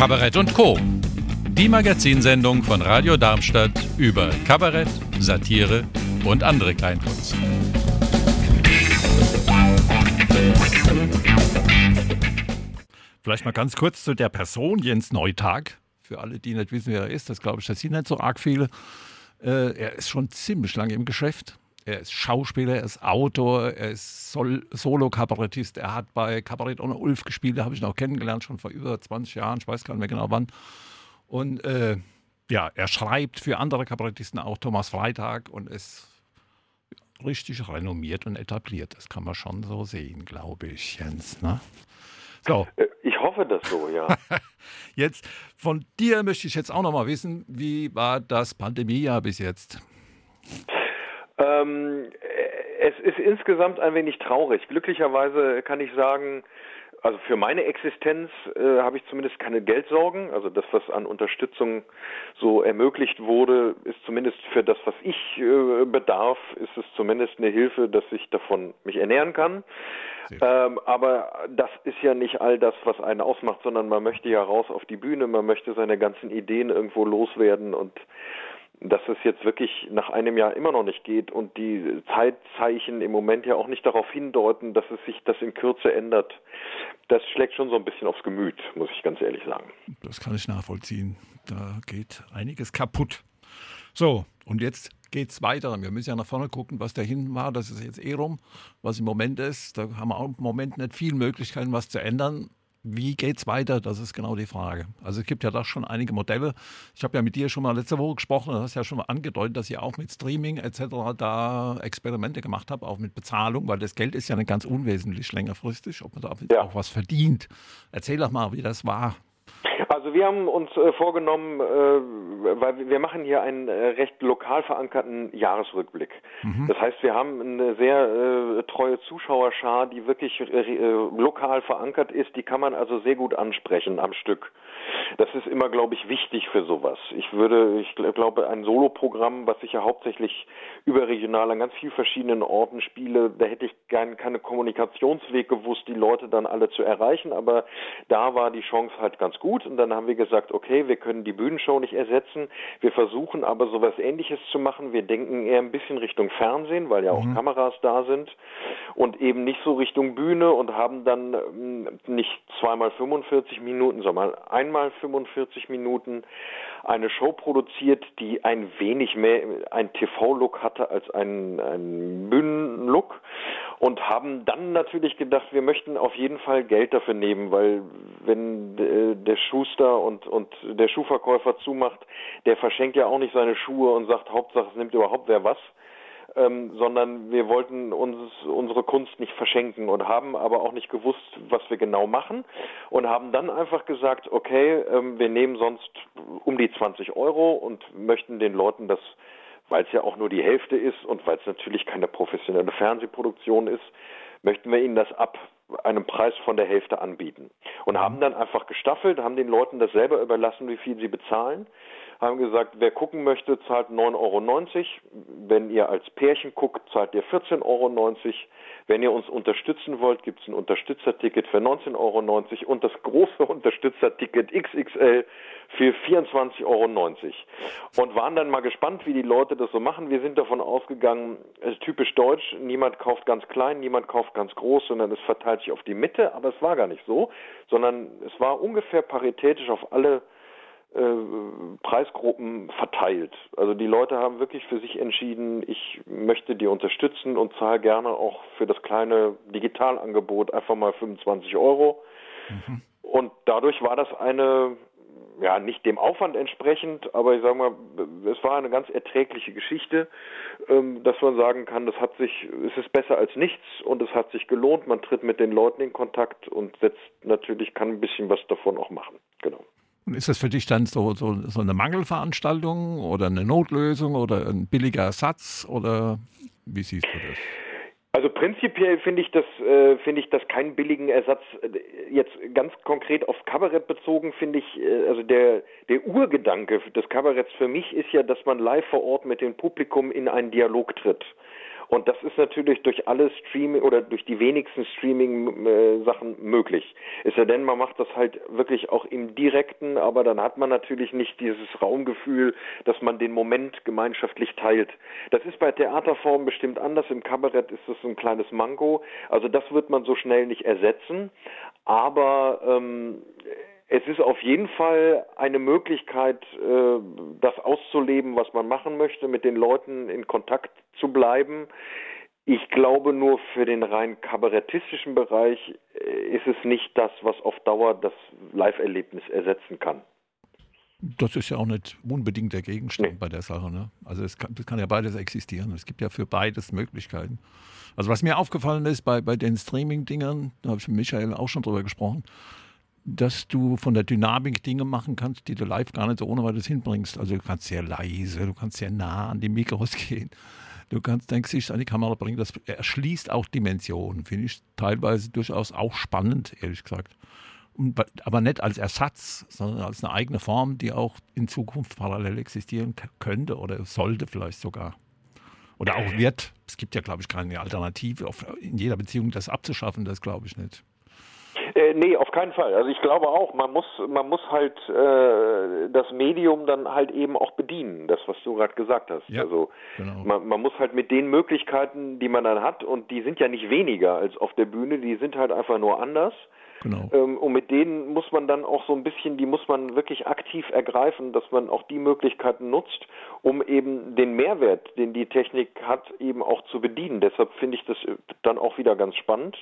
Kabarett und Co. Die Magazinsendung von Radio Darmstadt über Kabarett, Satire und andere Kleinkunst. Vielleicht mal ganz kurz zu der Person Jens Neutag. Für alle, die nicht wissen, wer er ist, das glaube ich, das sind nicht so arg viele. Äh, er ist schon ziemlich lange im Geschäft. Er ist Schauspieler, er ist Autor, er ist Sol Solo-Kabarettist. Er hat bei Kabarett ohne Ulf gespielt, da habe ich ihn auch kennengelernt, schon vor über 20 Jahren, ich weiß gar nicht mehr genau wann. Und äh, ja, er schreibt für andere Kabarettisten, auch Thomas Freitag, und ist richtig renommiert und etabliert. Das kann man schon so sehen, glaube ich, Jens. Ne? So. Äh, ich hoffe das so, ja. jetzt von dir möchte ich jetzt auch noch mal wissen, wie war das Pandemiejahr bis jetzt? Ähm, es ist insgesamt ein wenig traurig. Glücklicherweise kann ich sagen, also für meine Existenz äh, habe ich zumindest keine Geldsorgen. Also das, was an Unterstützung so ermöglicht wurde, ist zumindest für das, was ich äh, bedarf, ist es zumindest eine Hilfe, dass ich davon mich ernähren kann. Ähm, aber das ist ja nicht all das, was einen ausmacht, sondern man möchte ja raus auf die Bühne, man möchte seine ganzen Ideen irgendwo loswerden und dass es jetzt wirklich nach einem Jahr immer noch nicht geht und die Zeitzeichen im Moment ja auch nicht darauf hindeuten, dass es sich das in Kürze ändert, das schlägt schon so ein bisschen aufs Gemüt, muss ich ganz ehrlich sagen. Das kann ich nachvollziehen. Da geht einiges kaputt. So, und jetzt geht es weiter. Wir müssen ja nach vorne gucken, was dahin war. Das ist jetzt eh rum, was im Moment ist. Da haben wir auch im Moment nicht viele Möglichkeiten, was zu ändern. Wie geht es weiter? Das ist genau die Frage. Also es gibt ja da schon einige Modelle. Ich habe ja mit dir schon mal letzte Woche gesprochen, du hast ja schon mal angedeutet, dass ihr auch mit Streaming etc. da Experimente gemacht habt, auch mit Bezahlung, weil das Geld ist ja nicht ganz unwesentlich längerfristig, ob man da ja. auch was verdient. Erzähl doch mal, wie das war. Also wir haben uns äh, vorgenommen, äh, weil wir machen hier einen äh, recht lokal verankerten Jahresrückblick. Mhm. Das heißt, wir haben eine sehr treue Zuschauerschar, die wirklich lokal verankert ist. Die kann man also sehr gut ansprechen am Stück. Das ist immer, glaube ich, wichtig für sowas. Ich würde, ich glaube, ein Soloprogramm, was ich ja hauptsächlich überregional an ganz vielen verschiedenen Orten spiele, da hätte ich gern keine Kommunikationsweg gewusst, die Leute dann alle zu erreichen. Aber da war die Chance halt ganz gut und dann haben wir gesagt, okay, wir können die Bühnenshow nicht ersetzen. Wir versuchen aber sowas ähnliches zu machen. Wir denken eher ein bisschen Richtung Fernsehen, weil ja auch mhm. Kameras da sind und eben nicht so Richtung Bühne und haben dann ähm, nicht zweimal 45 Minuten, sondern einmal 45 Minuten eine Show produziert, die ein wenig mehr ein TV-Look hatte als ein, ein Bühnenlook und haben dann natürlich gedacht, wir möchten auf jeden Fall Geld dafür nehmen, weil wenn der Schuster und, und der Schuhverkäufer zumacht, der verschenkt ja auch nicht seine Schuhe und sagt, Hauptsache es nimmt überhaupt wer was ähm, sondern wir wollten uns unsere Kunst nicht verschenken und haben aber auch nicht gewusst, was wir genau machen und haben dann einfach gesagt, okay, ähm, wir nehmen sonst um die 20 Euro und möchten den Leuten das weil es ja auch nur die Hälfte ist und weil es natürlich keine professionelle Fernsehproduktion ist, möchten wir ihnen das ab einem Preis von der Hälfte anbieten. Und haben dann einfach gestaffelt, haben den Leuten das selber überlassen, wie viel sie bezahlen haben gesagt, wer gucken möchte, zahlt 9,90 Euro. Wenn ihr als Pärchen guckt, zahlt ihr 14,90 Euro. Wenn ihr uns unterstützen wollt, gibt es ein Unterstützerticket für 19,90 Euro und das große Unterstützerticket XXL für 24,90 Euro. Und waren dann mal gespannt, wie die Leute das so machen. Wir sind davon ausgegangen, es ist typisch deutsch, niemand kauft ganz klein, niemand kauft ganz groß, sondern es verteilt sich auf die Mitte, aber es war gar nicht so, sondern es war ungefähr paritätisch auf alle äh, Preisgruppen verteilt. Also die Leute haben wirklich für sich entschieden, ich möchte die unterstützen und zahle gerne auch für das kleine Digitalangebot einfach mal 25 Euro. Mhm. Und dadurch war das eine, ja, nicht dem Aufwand entsprechend, aber ich sage mal, es war eine ganz erträgliche Geschichte, ähm, dass man sagen kann, das hat sich, es ist besser als nichts und es hat sich gelohnt. Man tritt mit den Leuten in Kontakt und setzt natürlich, kann ein bisschen was davon auch machen. Genau. Und ist das für dich dann so, so, so eine Mangelveranstaltung oder eine Notlösung oder ein billiger Ersatz oder wie siehst du das? Also prinzipiell finde ich das äh, finde ich das keinen billigen Ersatz. Jetzt ganz konkret aufs Kabarett bezogen finde ich äh, also der der Urgedanke des Kabaretts für mich ist ja, dass man live vor Ort mit dem Publikum in einen Dialog tritt Und das ist natürlich durch alle Streaming oder durch die wenigsten Streaming-Sachen äh, möglich. Ist ja denn, man macht das halt wirklich auch im Direkten, aber dann hat man natürlich nicht dieses Raumgefühl, dass man den Moment gemeinschaftlich teilt. Das ist bei Theaterformen bestimmt anders. Im Kabarett ist das ein kleines Mango. Also das wird man so schnell nicht ersetzen. Aber ähm, es ist auf jeden Fall eine Möglichkeit, äh, das auszuleben, was man machen möchte, mit den Leuten in Kontakt zu bleiben. Ich glaube nur für den rein kabarettistischen Bereich äh, ist es nicht das, was auf Dauer das Live-Erlebnis ersetzen kann. Das ist ja auch nicht unbedingt der Gegenstand nee. bei der Sache. Ne? Also es kann, das kann ja beides existieren. Es gibt ja für beides Möglichkeiten. Also was mir aufgefallen ist bei, bei den Streaming-Dingern, da habe ich mit Michael auch schon drüber gesprochen, dass du von der Dynamik Dinge machen kannst, die du live gar nicht so ohne weiteres hinbringst. Also du kannst sehr leise, du kannst sehr nah an die Mikros gehen. Du kannst dein Gesicht an die Kamera bringen. Das erschließt auch Dimensionen. Finde ich teilweise durchaus auch spannend, ehrlich gesagt. aber nicht als Ersatz, sondern als eine eigene Form, die auch in Zukunft parallel existieren könnte oder sollte vielleicht sogar. Oder auch wird. Es gibt ja, glaube ich, keine Alternative. In jeder Beziehung das abzuschaffen, das glaube ich nicht. Äh, nee, auf keinen Fall. Also ich glaube auch, man muss, man muss halt äh, das Medium dann halt eben auch bedienen, das, was du gerade gesagt hast. Ja, also genau. man, man muss halt mit den Möglichkeiten, die man dann hat, und die sind ja nicht weniger als auf der Bühne, die sind halt einfach nur anders. Genau. Ähm, und mit denen muss man dann auch so ein bisschen, die muss man wirklich aktiv ergreifen, dass man auch die Möglichkeiten nutzt, um eben den Mehrwert, den die Technik hat, eben auch zu bedienen. Deshalb finde ich das dann auch wieder ganz spannend.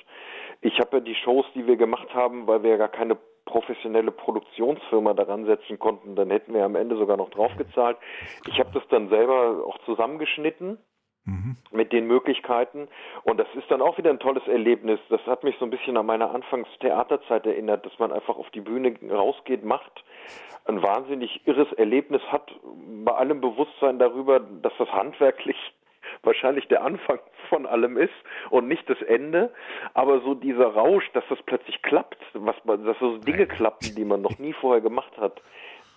Ich habe ja die Shows, die wir gemacht haben, weil wir ja gar keine professionelle Produktionsfirma daran setzen konnten, dann hätten wir am Ende sogar noch draufgezahlt. Ich habe das dann selber auch zusammengeschnitten mhm. mit den Möglichkeiten und das ist dann auch wieder ein tolles Erlebnis. Das hat mich so ein bisschen an meine Anfangstheaterzeit erinnert, dass man einfach auf die Bühne rausgeht, macht, ein wahnsinnig irres Erlebnis hat, bei allem Bewusstsein darüber, dass das handwerklich wahrscheinlich der Anfang von allem ist und nicht das Ende, aber so dieser Rausch, dass das plötzlich klappt, was man, dass so Dinge klappen, die man noch nie vorher gemacht hat,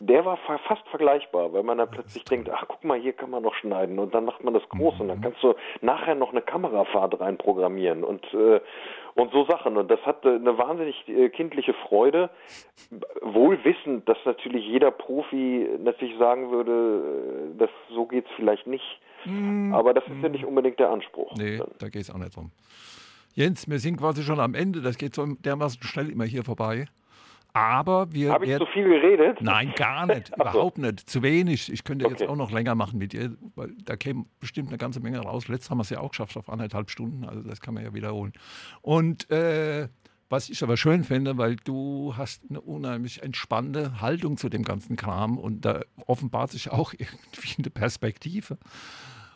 der war fast vergleichbar, weil man dann plötzlich denkt, ach guck mal, hier kann man noch schneiden und dann macht man das groß und dann mhm. kannst du nachher noch eine Kamerafahrt reinprogrammieren und äh, und so Sachen und das hat eine wahnsinnig äh, kindliche Freude, wohl wissend, dass natürlich jeder Profi natürlich sagen würde, äh, das so geht's vielleicht nicht. Mm, Aber das ist ja nicht unbedingt der Anspruch. Nee, dann. da geht es auch nicht drum. Jens, wir sind quasi schon am Ende. Das geht so dermaßen schnell immer hier vorbei. Aber wir. Habe ich zu viel geredet? Nein, gar nicht. überhaupt nicht. Zu wenig. Ich könnte okay. jetzt auch noch länger machen mit dir, weil da käme bestimmt eine ganze Menge raus. Letztes haben wir es ja auch geschafft auf anderthalb Stunden. Also das kann man ja wiederholen. Und äh, was ich aber schön finde, weil du hast eine unheimlich entspannte Haltung zu dem ganzen Kram und da offenbart sich auch irgendwie eine Perspektive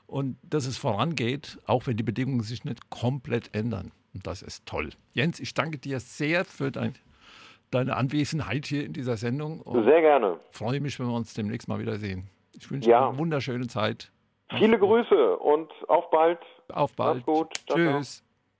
und dass es vorangeht, auch wenn die Bedingungen sich nicht komplett ändern. Und das ist toll. Jens, ich danke dir sehr für dein, deine Anwesenheit hier in dieser Sendung. Sehr gerne. Freue mich, wenn wir uns demnächst mal wiedersehen. Ich wünsche ja. dir eine wunderschöne Zeit. Viele Grüße und auf bald. Auf bald. Mach's gut. Tschüss.